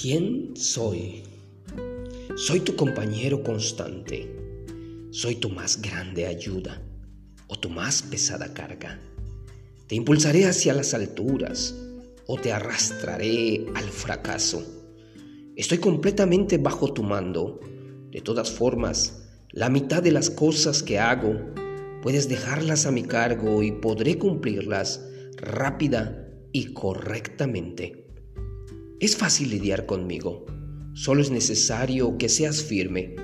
¿Quién soy? Soy tu compañero constante. Soy tu más grande ayuda o tu más pesada carga. Te impulsaré hacia las alturas o te arrastraré al fracaso. Estoy completamente bajo tu mando. De todas formas, la mitad de las cosas que hago puedes dejarlas a mi cargo y podré cumplirlas rápida y correctamente. Es fácil lidiar conmigo. Solo es necesario que seas firme.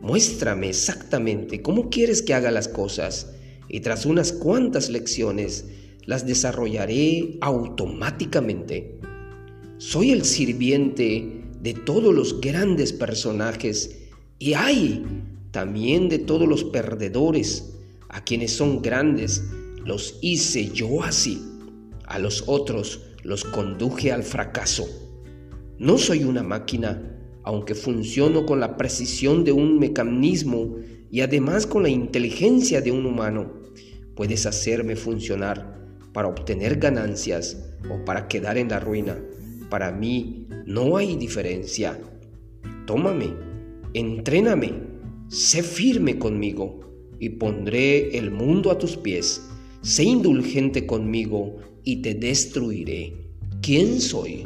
Muéstrame exactamente cómo quieres que haga las cosas y tras unas cuantas lecciones las desarrollaré automáticamente. Soy el sirviente de todos los grandes personajes y hay también de todos los perdedores, a quienes son grandes, los hice yo así, a los otros los conduje al fracaso. No soy una máquina, aunque funciono con la precisión de un mecanismo y además con la inteligencia de un humano. Puedes hacerme funcionar para obtener ganancias o para quedar en la ruina. Para mí no hay diferencia. Tómame, entréname, sé firme conmigo y pondré el mundo a tus pies. Sé indulgente conmigo y te destruiré. ¿Quién soy?